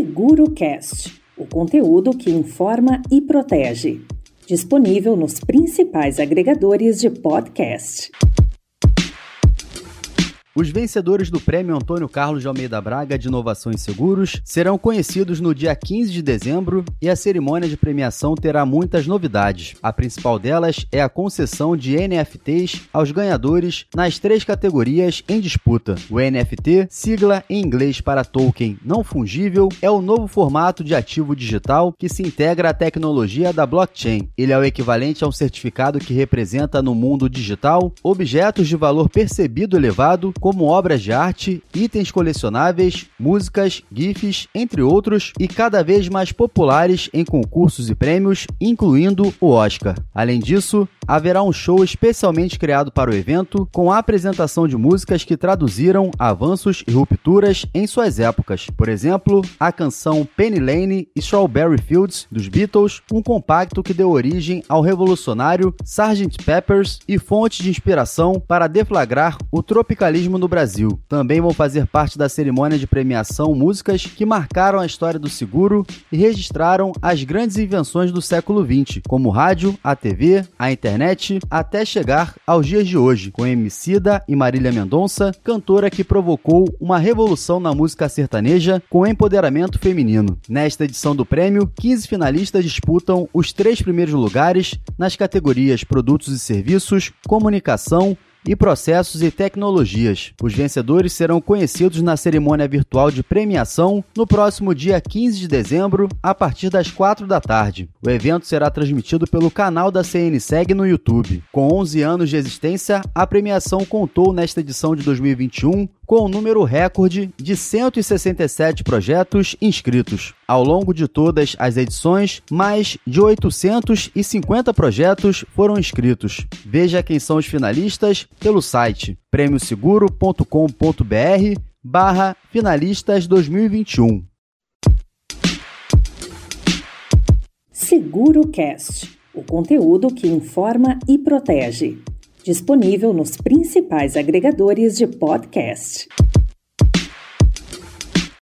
SeguroCast, o conteúdo que informa e protege. Disponível nos principais agregadores de podcast. Os vencedores do Prêmio Antônio Carlos de Almeida Braga de Inovação em Seguros serão conhecidos no dia 15 de dezembro e a cerimônia de premiação terá muitas novidades. A principal delas é a concessão de NFTs aos ganhadores nas três categorias em disputa. O NFT, sigla em inglês para token não fungível, é o novo formato de ativo digital que se integra à tecnologia da blockchain. Ele é o equivalente a um certificado que representa no mundo digital objetos de valor percebido elevado como obras de arte, itens colecionáveis, músicas, GIFs, entre outros, e cada vez mais populares em concursos e prêmios, incluindo o Oscar. Além disso, haverá um show especialmente criado para o evento, com a apresentação de músicas que traduziram avanços e rupturas em suas épocas. Por exemplo, a canção Penny Lane e Strawberry Fields dos Beatles, um compacto que deu origem ao revolucionário Sgt. Peppers e fonte de inspiração para deflagrar o tropicalismo no Brasil. Também vão fazer parte da cerimônia de premiação músicas que marcaram a história do seguro e registraram as grandes invenções do século XX, como o rádio, a TV, a internet, até chegar aos dias de hoje, com Emicida e Marília Mendonça, cantora que provocou uma revolução na música sertaneja com empoderamento feminino. Nesta edição do prêmio, 15 finalistas disputam os três primeiros lugares nas categorias Produtos e Serviços, Comunicação, e processos e tecnologias. Os vencedores serão conhecidos na cerimônia virtual de premiação no próximo dia 15 de dezembro, a partir das 4 da tarde. O evento será transmitido pelo canal da CNSEG no YouTube. Com 11 anos de existência, a premiação contou nesta edição de 2021 com o um número recorde de 167 projetos inscritos. Ao longo de todas as edições, mais de 850 projetos foram inscritos. Veja quem são os finalistas pelo site prêmioseguro.com.br barra finalistas 2021. SeguroCast, o conteúdo que informa e protege. Disponível nos principais agregadores de podcast.